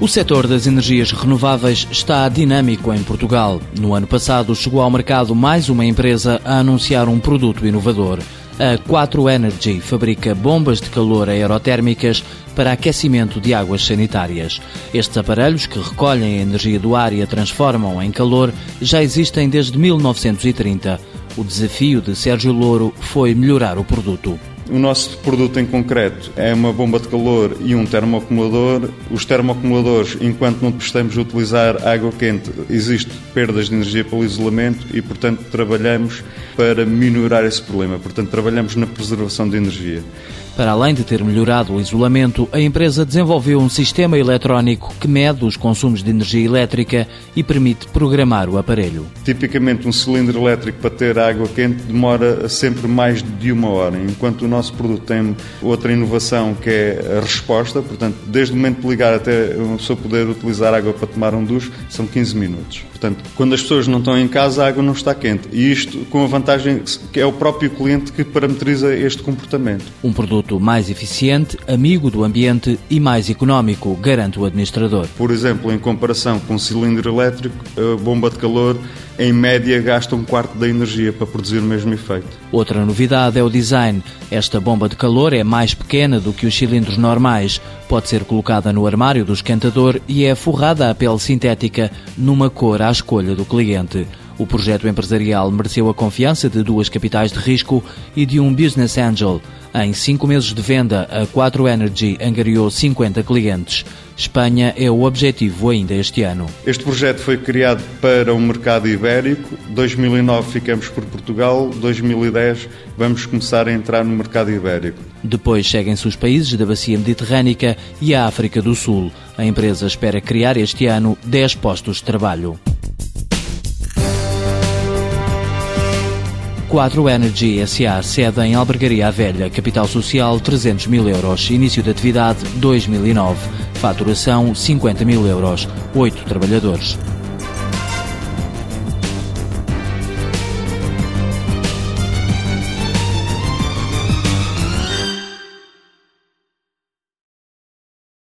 O setor das energias renováveis está dinâmico em Portugal. No ano passado, chegou ao mercado mais uma empresa a anunciar um produto inovador. A 4 Energy fabrica bombas de calor aerotérmicas para aquecimento de águas sanitárias. Estes aparelhos, que recolhem a energia do ar e a transformam em calor, já existem desde 1930. O desafio de Sérgio Louro foi melhorar o produto. O nosso produto em concreto é uma bomba de calor e um termoacumulador. Os termoacumuladores, enquanto não estamos a utilizar água quente, existem perdas de energia pelo isolamento e, portanto, trabalhamos para minorar esse problema. Portanto, trabalhamos na preservação de energia. Para além de ter melhorado o isolamento, a empresa desenvolveu um sistema eletrónico que mede os consumos de energia elétrica e permite programar o aparelho. Tipicamente, um cilindro elétrico para ter água quente demora sempre mais de uma hora, enquanto o nosso produto tem outra inovação que é a resposta, portanto, desde o momento de ligar até uma pessoa poder utilizar água para tomar um duche, são 15 minutos. Portanto, quando as pessoas não estão em casa, a água não está quente. E isto com a vantagem que é o próprio cliente que parametriza este comportamento. Um produto mais eficiente, amigo do ambiente e mais económico, garante o administrador. Por exemplo, em comparação com um cilindro elétrico, a bomba de calor em média gasta um quarto da energia para produzir o mesmo efeito. Outra novidade é o design. Esta bomba de calor é mais pequena do que os cilindros normais. Pode ser colocada no armário do esquentador e é forrada a pele sintética numa cor à escolha do cliente. O projeto empresarial mereceu a confiança de duas capitais de risco e de um business angel. Em cinco meses de venda, a 4 Energy angariou 50 clientes. Espanha é o objetivo ainda este ano. Este projeto foi criado para o mercado ibérico. 2009 ficamos por Portugal, 2010 vamos começar a entrar no mercado ibérico. Depois seguem-se os países da bacia mediterrânica e a África do Sul. A empresa espera criar este ano 10 postos de trabalho. 4 Energy SA, sede em Albergaria Velha, capital social 300 mil euros, início de atividade 2009, faturação 50 mil euros, 8 trabalhadores.